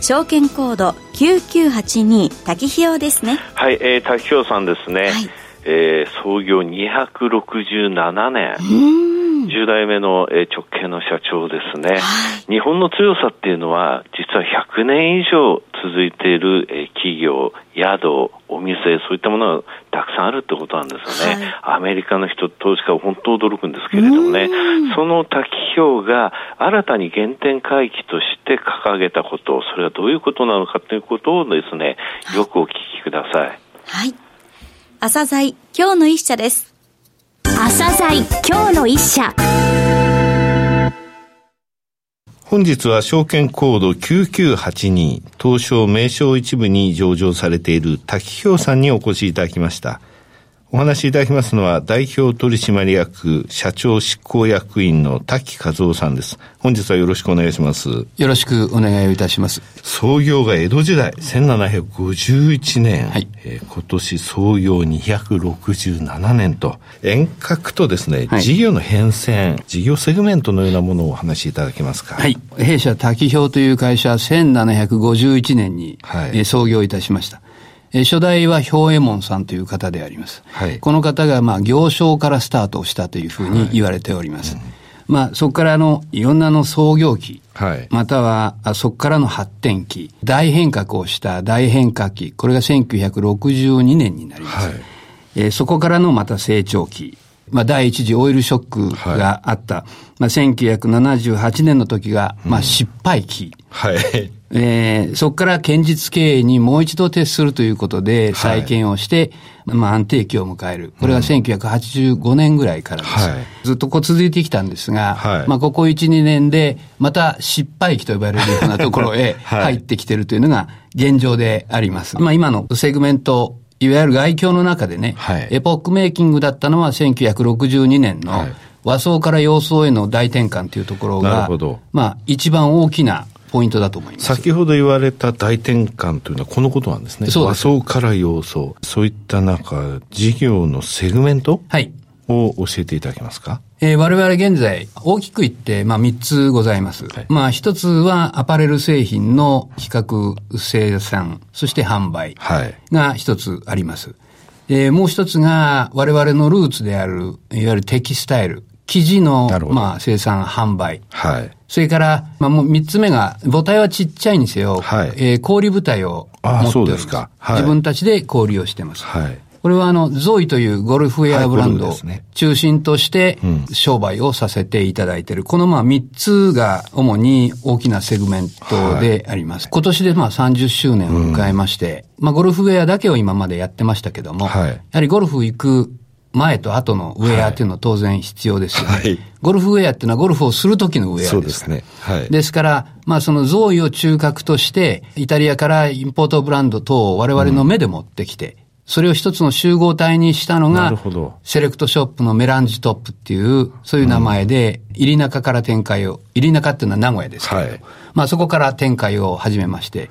証券コード9982滝ひよですね。はい、えー、滝ひよさんですね、はい、えー、創業267年10代目の直系の社長ですね、はい、日本の強さっていうのは実は100年以上続いている企業、宿、お店、そういったものがたくさんあるってことなんですよね。はい、アメリカの人、投資家は本当驚くんですけれどもね、その滝氷が新たに原点回帰として掲げたこと、それはどういうことなのかということをですね、よくお聞きください。はい。朝鮮今日の一社です。朝鮮今日の一社。本日は証券コード9982東証名称一部に上場されている滝氷さんにお越しいただきました。お話しいただきますのは、代表取締役社長執行役員の滝和夫さんです。本日はよろしくお願いします。よろしくお願いいたします。創業が江戸時代、1751年。はい、えー、今年創業267年と、遠隔とですね、はい、事業の変遷、事業セグメントのようなものをお話しいただけますか？はい。弊社滝表という会社は1751年に、はい、創業いたしました。え初代は兵衛門さんという方であります。はい、この方が、まあ、行商からスタートしたというふうに言われております。はいうん、まあ、そこからの、いろんなの創業期、はい、または、そこからの発展期、大変革をした大変革期、これが1962年になります。はい、えー、そこからのまた成長期、まあ、第一次オイルショックがあった、はい、まあ、1978年の時が、まあ、失敗期。はい。えー、そこから堅実経営にもう一度徹するということで、再建をして、はい、まあ、安定期を迎える。これが1985年ぐらいからです。はい、ずっとこう続いてきたんですが、はい、まあ、ここ1、2年で、また失敗期と呼ばれるようなところへ 入ってきているというのが現状であります。まあ、今のセグメントいわゆる外境の中でね、はい、エポックメイキングだったのは1962年の和装から洋装への大転換というところが、まあ一番大きなポイントだと思います。先ほど言われた大転換というのはこのことなんですね。そう和装から洋装。そういった中、事業のセグメントはい。を教えていただけますか？えー、我々現在、大きく言って、まあ、3つございます。はい、まあ、1つは、アパレル製品の企画、生産、そして販売が1つあります。えー、もう1つが、我々のルーツである、いわゆるテキスタイル、生地の、まあ、生産、販売。はい。それから、まあ、もう三つ目が、母体はちっちゃいにせよ、はい。えー、氷舞台を持っております。そうですか。はい。自分たちで氷をしてます。はい。これはあの、ゾイというゴルフウェアブランドを中心として商売をさせていただいている。このまあ3つが主に大きなセグメントであります。今年でまあ30周年を迎えまして、まあゴルフウェアだけを今までやってましたけども、やはりゴルフ行く前と後のウェアっていうのは当然必要ですよね。はい、ゴルフウェアっていうのはゴルフをするときのウェアですそうですね。はい。ですから、まあその贈与を中核として、イタリアからインポートブランド等を我々の目で持ってきて、それを一つの集合体にしたのが、セレクトショップのメランジトップっていう、そういう名前で、入中から展開を、入中っていうのは名古屋ですけど、はい、まあそこから展開を始めまして、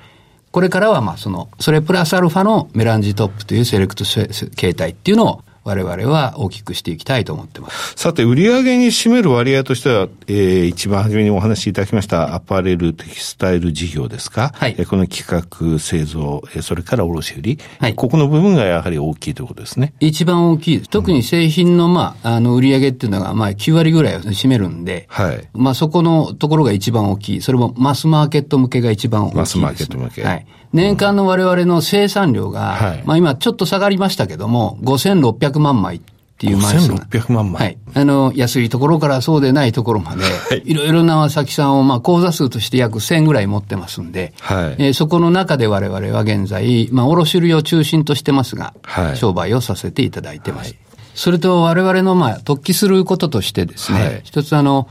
これからはまあその、それプラスアルファのメランジトップというセレクト形態っていうのを我々は大きくしていきたいと思ってます。さて、売上に占める割合としては、えー、一番初めにお話しいただきましたアパレルテキスタイル事業ですか？はい。えー、この企画、製造、えー、それから卸売はい。ここの部分がやはり大きいということですね。一番大きいです。特に製品の、まあ、あの、売上っていうのが、まあ、9割ぐらいを占めるんで、はい。まあ、そこのところが一番大きい。それもマスマーケット向けが一番大きいマスマーケット向け。はい。年間の我々の生産量が、はい、まあ今ちょっと下がりましたけども、5600万枚っていう枚数。5600万枚。はい。あの、安いところからそうでないところまで、はい、いろいろな先さんを、まあ、口座数として約1000ぐらい持ってますんで、はい。えー、そこの中で我々は現在、まあ、卸売を中心としてますが、はい。商売をさせていただいてます。はい、それと我々の、まあ、突起することとしてですね、はい、一つあの、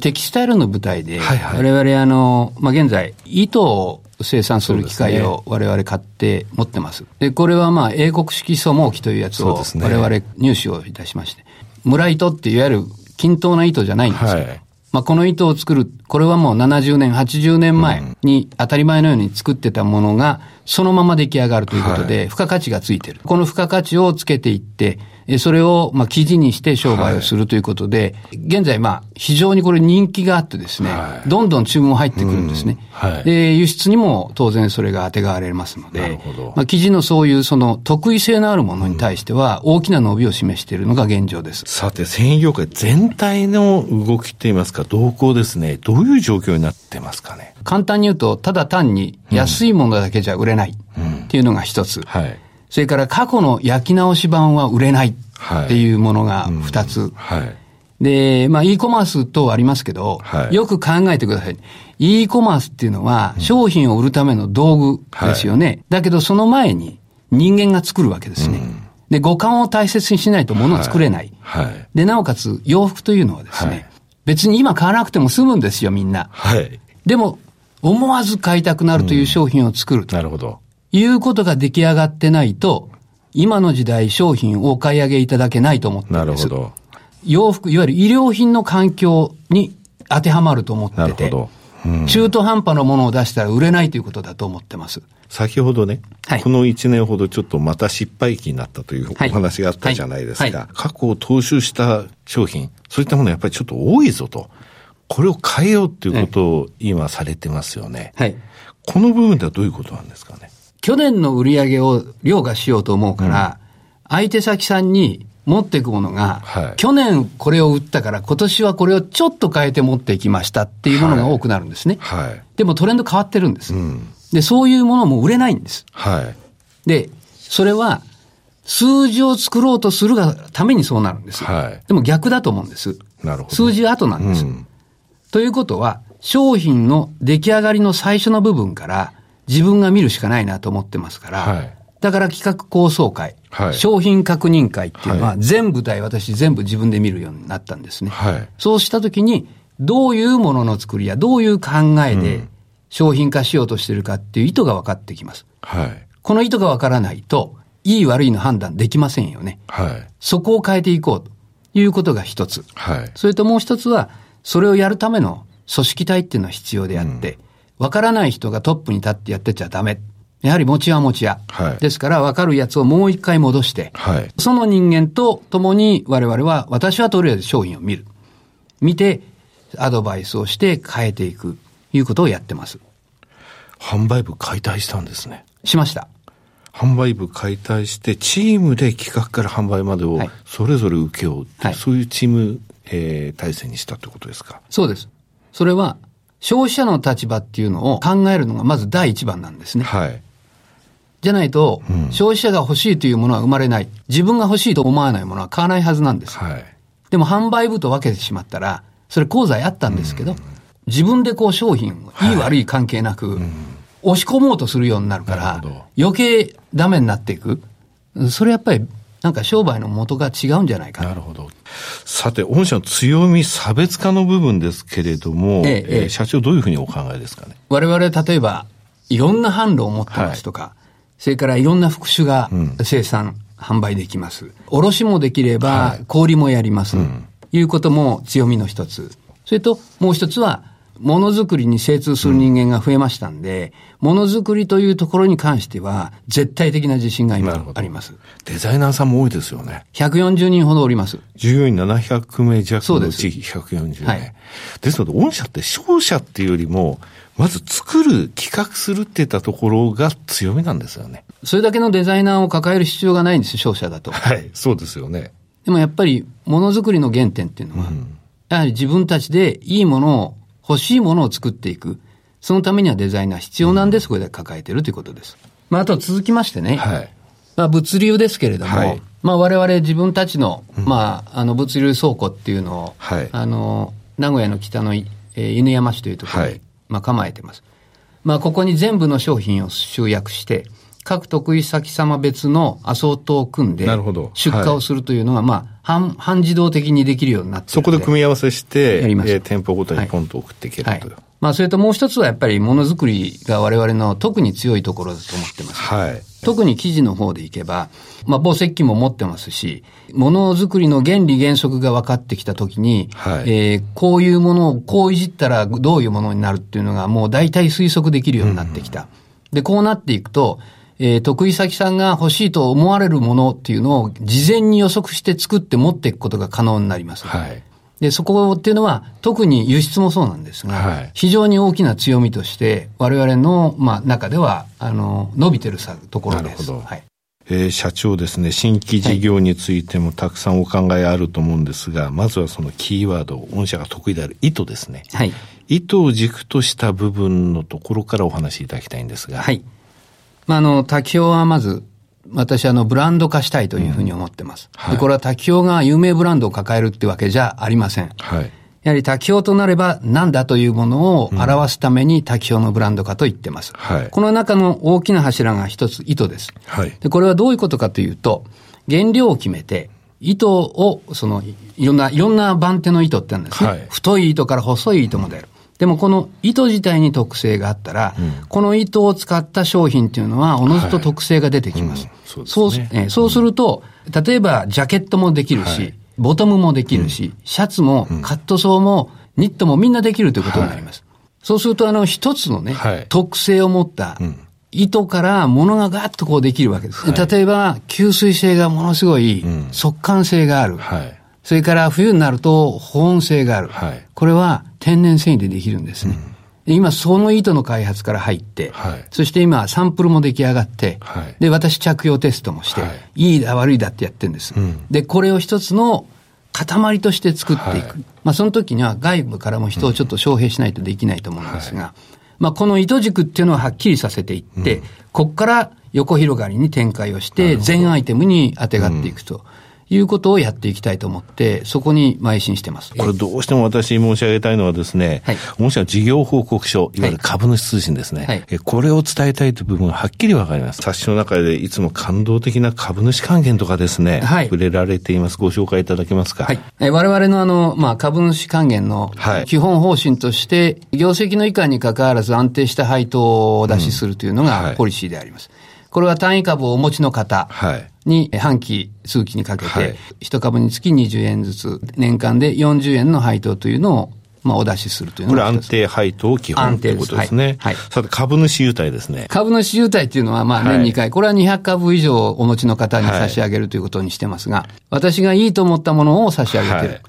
テキスタイルの舞台で、はいはい、我々あの、まあ、現在、糸を生産する機械を我々買って持ってます。で、これはまあ英国式素毛機というやつを我々入手をいたしまして、村糸っていわゆる均等な糸じゃないんですよ。はいまあ、この糸を作る、これはもう70年、80年前に当たり前のように作ってたものが、そのまま出来上がるということで、付加価値がついてる。この付加価値をつけていって、それを、まあ、記事にして商売をするということで、はい、現在、まあ、非常にこれ人気があってですね、はい、どんどん注文入ってくるんですね。はい、で、輸出にも当然それが当てがわれますので、まあ、記事のそういうその得意性のあるものに対しては、大きな伸びを示しているのが現状です。さて、繊維業界全体の動きっていいますか、動向ですね、どういう状況になってますかね。簡単に言うと、ただ単に安いものだけじゃ売れないっていうのが一つ。うんはいそれから過去の焼き直し版は売れないっていうものが二つ。はい、で、まあ、e コマース等ありますけど、はい、よく考えてください。e コマースっていうのは商品を売るための道具ですよね。はい、だけどその前に人間が作るわけですね。うん、で、五感を大切にしないと物を作れない。はい、で、なおかつ洋服というのはですね、別に今買わなくても済むんですよ、みんな。はい、でも、思わず買いたくなるという商品を作ると。なるほど。いうことが出来上がってないと、今の時代商品をお買い上げいただけないと思ってるんです。なるほど。洋服、いわゆる医療品の環境に当てはまると思ってて、なるほど。うん、中途半端なものを出したら売れないということだと思ってます。先ほどね、はい、この1年ほどちょっとまた失敗期になったというお話があったじゃないですか。はいはい、過去を踏襲した商品、そういったものやっぱりちょっと多いぞと。これを変えようっていうことを今されてますよね。はい。この部分ではどういうことなんですかね？去年の売り上げを凌駕しようと思うから、うん、相手先さんに持っていくものが、はい、去年これを売ったから今年はこれをちょっと変えて持っていきましたっていうものが多くなるんですね。はい、でもトレンド変わってるんです、うん、で、そういうものも売れないんです。はい、で、それは数字を作ろうとするがためにそうなるんです。はい、でも逆だと思うんです。なるほど。数字は後なんです。うん、ということは、商品の出来上がりの最初の部分から、自分が見るしかないなと思ってますから、はい、だから企画構想会、はい、商品確認会っていうのは、全部体私全部自分で見るようになったんですね。はい、そうしたときに、どういうものの作りや、どういう考えで商品化しようとしてるかっていう意図が分かってきます。はい、この意図が分からないと、いい悪いの判断できませんよね。はい、そこを変えていこうということが一つ。はい、それともう一つは、それをやるための組織体っていうのは必要であって、うんわからない人がトップに立ってやってちゃダメ。やはり持ちは持ちや。はい、ですから、わかるやつをもう一回戻して、はい、その人間と共に我々は、私はとりあえず商品を見る。見て、アドバイスをして変えていく、いうことをやってます。販売部解体したんですね。しました。販売部解体して、チームで企画から販売までをそれぞれ請け負う、はい、そういうチーム、えー、体制にしたってことですか？そうです。それは、消費者の立場っていうのを考えるのがまず第一番なんですね。はい。じゃないと、うん、消費者が欲しいというものは生まれない。自分が欲しいと思わないものは買わないはずなんです。はい。でも販売部と分けてしまったら、それ功罪あったんですけど、うん、自分でこう商品、いい悪い関係なく、うん、押し込もうとするようになるから、余計ダメになっていく。それやっぱりなんか商売の元が違うんじゃないかな。なるほど。さて、御社の強み、差別化の部分ですけれども、えええー、社長どういうふうにお考えですかね？我々、例えば、いろんな販路を持ってますとか、はい、それからいろんな副種が生産、うん、販売できます。卸もできれば、小売もやります。はい、うん、いうことも強みの一つ。それと、もう一つは、ものづくりに精通する人間が増えましたんで、ものづくりというところに関しては、絶対的な自信が今あります。デザイナーさんも多いですよね。140人ほどおります。従業員700名弱のうち140名。はい、ですので、御社って商社っていうよりも、まず作る、企画するっていったところが強みなんですよね。それだけのデザイナーを抱える必要がないんですよ、商社だと。はい、そうですよね。でもやっぱり、ものづくりの原点っていうのは、うん、やはり自分たちでいいものを欲しいものを作っていく。そのためにはデザイナー必要なんで、そこで抱えてるということです。まあ、あと続きましてね。はい。まあ、物流ですけれども、はい、まあ、我々自分たちの、まあ、あの、物流倉庫っていうのを、はい、あの、名古屋の北の、えー、犬山市というところに、はい、まあ、構えてます。まあ、ここに全部の商品を集約して、各得意先様別のアソートを組んで、出荷をするというのが、まあ、半、半自動的にできるようになってそこで組み合わせして。えー、店舗ごとにポンと送っていけると、はい、まあ、それともう一つはやっぱりものづくりが我々の特に強いところだと思ってます。はい。特に記事の方でいけば、まあ、紡績機も持ってますし、ものづくりの原理原則が分かってきたときに、はい、えー、こういうものをこういじったらどういうものになるっていうのがもう大体推測できるようになってきた。うん、で、こうなっていくと、えー、得意先さんが欲しいと思われるものっていうのを事前に予測して作って持っていくことが可能になります。はい。で、そこっていうのは、特に輸出もそうなんですが、はい、非常に大きな強みとして、我々の、まあ、中では、あの、伸びてるさところです。なるほど。はい。えー、社長ですね、新規事業についてもたくさんお考えあると思うんですが、はい、まずはそのキーワード、御社が得意である意図ですね。はい。意図を軸とした部分のところからお話しいただきたいんですが。はい。まあ、あの、滝表はまず、私あの、ブランド化したいというふうに思ってます。うんはい、で、これは滝表が有名ブランドを抱えるってわけじゃありません。はい。やはり滝表となれば何だというものを表すために滝表のブランド化と言ってます。はい。この中の大きな柱が一つ糸です。はい。で、これはどういうことかというと、原料を決めて、糸を、その、いろんな、いろんな番手の糸ってあるんですね。はい、太い糸から細い糸まである。でもこの糸自体に特性があったら、うん、この糸を使った商品っていうのは、おのずと特性が出てきます。はいうん、そうす、ね、そうえそうすると、例えばジャケットもできるし、はい、ボトムもできるし、シャツもカットソーもニットもみんなできるということになります。そうすると、あの、一つのね、特性を持った、糸から物がガッとこうできるわけです。例えば、吸水性がものすごい、速乾性がある。はいそれから冬になると保温性がある。はい、これは天然繊維でできるんですね。うん、今、その糸の開発から入って、はい、そして今、サンプルも出来上がって、はい、で、私着用テストもして、い、いだ悪いだってやってるんです。うん、で、これを一つの塊として作っていく。まあ、その時には外部からも人をちょっと招聘しないとできないと思うんですが、まあ、この糸軸っていうのははっきりさせていって、ここから横広がりに展開をして、全アイテムに当てがっていくと。いうことをやっていきたいと思って、そこに邁進してます。これどうしても私申し上げたいのはですね、はい、御社の事業報告書、いわゆる株主通信ですね。はい、これを伝えたいという部分がはっきりわかります。冊子の中でいつも感動的な株主還元とかですね、はい、触れられています。ご紹介いただけますか？はい。え我々のあの、まあ、株主還元の基本方針として、業績の以下に関わらず安定した配当をお出しするというのがポリシーであります。これは単位株をお持ちの方に半期、数期にかけて、1株につき20円ずつ、年間で40円の配当というのをまあ、お出しするというこれ安定配当基本ということですね。はい。はい、さて、株主優待ですね。株主優待っていうのは、まあ、年2回、はい、これは200株以上お持ちの方に差し上げるということにしてますが、私がいいと思ったものを差し上げてる。はい、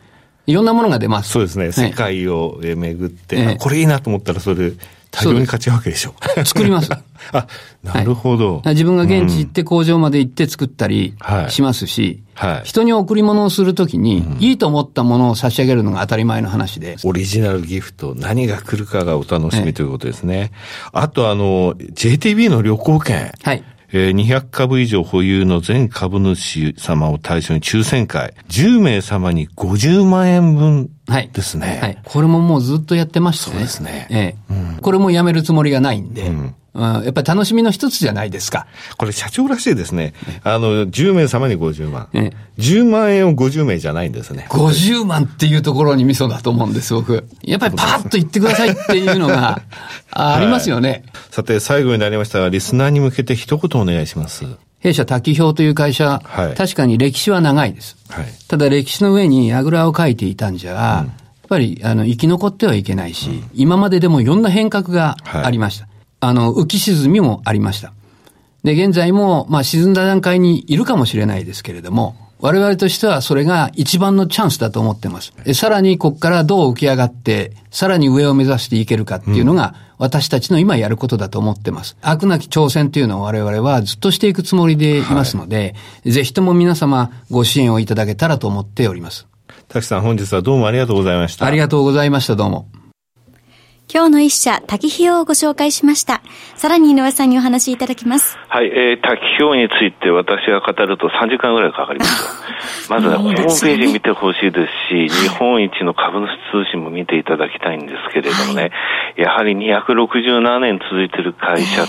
いろんなものが出ます。そうですね。世界を巡って、えこれいいなと思ったら、それ、大量に勝ちわけでしょ。作ります。あ、なるほど、はい、自分が現地行って工場まで行って作ったりしますし、はい、人に贈り物をするときに、うん、いいと思ったものを差し上げるのが当たり前の話で。オリジナルギフト、何が来るかがお楽しみということですね。あとあの、JTB の旅行券。はい。えー、200株以上保有の全株主様を対象に抽選会、10名様に50万円分ですね。はい。はい、これももうずっとやってましたね。そうですね。ええ、うん、これもやめるつもりがないんで、うんやっぱり楽しみの一つじゃないですか。これ社長らしいですね。あの、10名様に50万。え10万円を50名じゃないんですね。50万っていうところに味噌だと思うんです、僕。やっぱりパッと言ってくださいっていうのが ありますよね、はい、さて、最後になりましたが、リスナーに向けて一言お願いします。弊社滝表という会社、はい、確かに歴史は長いです。はい、ただ歴史の上にあぐらをかいていたんじゃ、うん、やっぱりあの生き残ってはいけないし、うん、今まででもいろんな変革がありました。あの、浮き沈みもありました。で、現在も、まあ、沈んだ段階にいるかもしれないですけれども、我々としてはそれが一番のチャンスだと思ってます。さらにここからどう浮き上がって、さらに上を目指していけるかっていうのが、私たちの今やることだと思ってます。悪なき挑戦っていうのを我々はずっとしていくつもりでいますので、はい、ぜひとも皆様ご支援をいただけたらと思っております。滝さん本日はどうもありがとうございました。ありがとうございました、どうも。今日の一社、滝ひをご紹介しました。さらに井上さんにお話しいただきます。はい、えー、滝ひについて私が語ると3時間ぐらいかかりますよ。まずはホームページ見てほしいですし、日本一の株主通信も見ていただきたいんですけれどもね、はい、やはり267年続いている会社、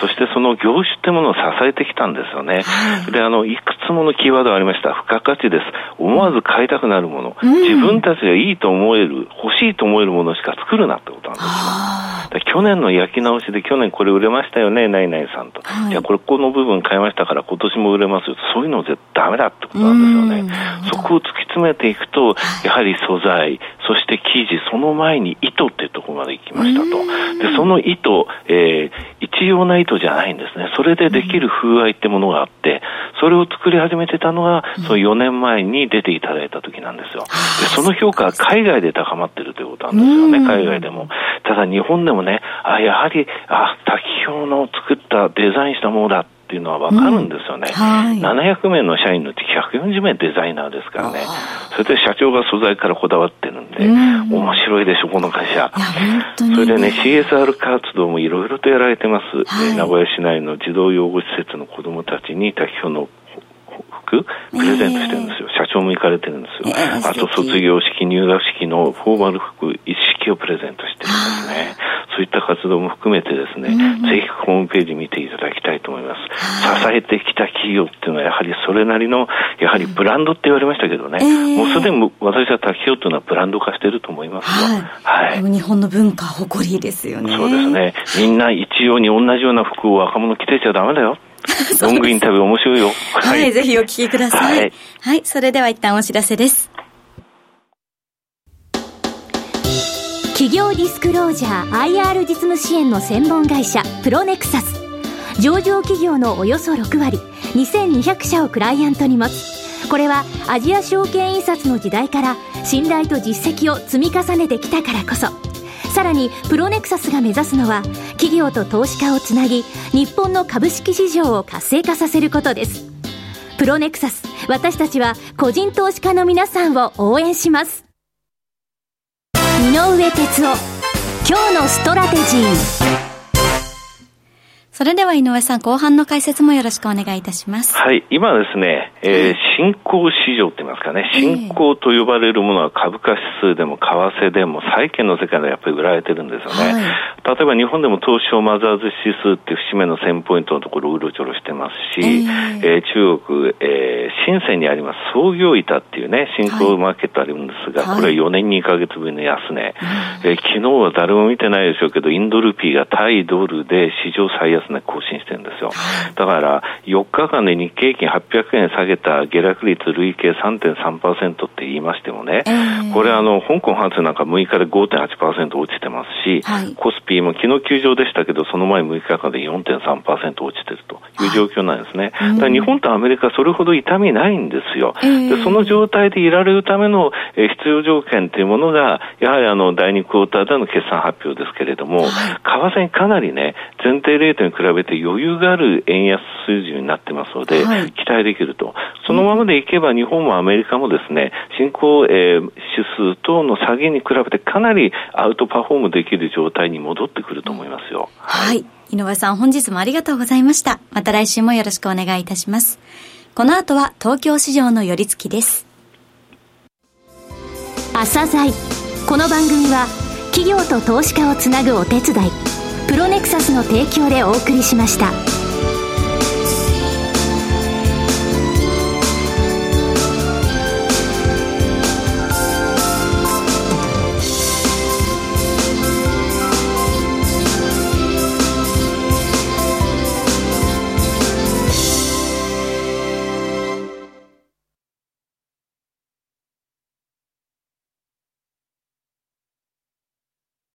そしてその業種ってものを支えてきたんですよね。はい、で、あの、いくつものキーワードがありました。付加価値です。思わず買いたくなるもの。うん、自分たちがいいと思える、欲しいと思えるものしか作るなってことなんですよ。去年の焼き直しで去年これ売れましたよね、ナイナイさんと。はい、じゃあこれこの部分買いましたから今年も売れますよ。そういうの絶対ダメだってことなんですよね。そこを突き詰めていくと、やはり素材、そして生地、その前に糸っていうところまで行きましたと。で、その糸、えー、一様な糸じゃないんですね。それでできる風合いってものがあって、それを作り始めてたのが、その4年前に出ていただいた時なんですよ。で、その評価は海外で高まってるということなんですよね、海外でも。ただ日本でもね、あ、やはり、あ、滝表の作ったデザインしたものだっていうのは分かるんですよね、うんはい、700名の社員のうち140名デザイナーですからね、それで社長が素材からこだわってるんで、うん、面白いでしょ、この会社。それでね、CSR 活動もいろいろとやられてます、はい、名古屋市内の児童養護施設の子どもたちに滝表の服プレゼントしてるんですよ、えー、社長も行かれてるんですよ、えー、あと卒業式、入学式のフォーマル服一式をプレゼントしてるんですね。そういった活動も含めてですね、うん、ぜひホームページ見ていただきたいと思います。支えてきた企業っていうのはやはりそれなりの、やはりブランドって言われましたけどね、えー、もうすでに私は滝氷というのはブランド化してると思いますよ。はい。はい、日本の文化、誇りですよね。そうですね。みんな一様に同じような服を若者着てちゃダメだよ。ロングインタビュー面白いよ。はい、はい、ぜひお聞きください。はい、はい、それでは一旦お知らせです。企業ディスクロージャー IR 実務支援の専門会社プロネクサス。上場企業のおよそ6割2200社をクライアントに持つ。これはアジア証券印刷の時代から信頼と実績を積み重ねてきたからこそ。さらにプロネクサスが目指すのは企業と投資家をつなぎ日本の株式市場を活性化させることです。プロネクサス私たちは個人投資家の皆さんを応援します。井上哲夫今日のストラテジー。それでは井上さん、後半の解説もよろしくお願いいたします。はい、今ですね、えー、新興市場って言いますかね、新興と呼ばれるものは株価指数でも為替でも債券の世界でやっぱり売られてるんですよね。はい、例えば日本でも東証マザーズ指数っていう節目の1000ポイントのところをうろちょろしてますし、えー、えー、中国、えー、深センにあります創業板っていうね、新興マーケットあるんですが、はい、これは4年2ヶ月ぶりの安値、えー、昨日は誰も見てないでしょうけど、インドルピーが対ドルで史上最安値更新してるんですよ。だから、4日間で日経平均800円下げた下落率累計3.3%って言いましてもね、えー、これあの、香港発なんか6日で5.8%落ちてますし、はい、コスピーも昨日休場でしたけど、その前6日間で4.3%落ちてるという状況なんですね。はい、だ日本とアメリカそれほど痛みないんですよ。えー、でその状態でいられるための必要条件というものが、やはりあの、第2クォーターでの決算発表ですけれども、はい、為替にかなりね、前提レートに比べて余裕がある円安水準になってますので、はい、期待できると。そのままでいけば日本もアメリカもですね、新興、えー、指数等の下げに比べてかなりアウトパフォームできる状態に戻ってくると思いますよ。はい。井上さん本日もありがとうございました。また来週もよろしくお願いいたします。この後は東京市場の寄り付きです。朝鮮この番組は企業と投資家をつなぐお手伝いプロネクサスの提供でお送りしました。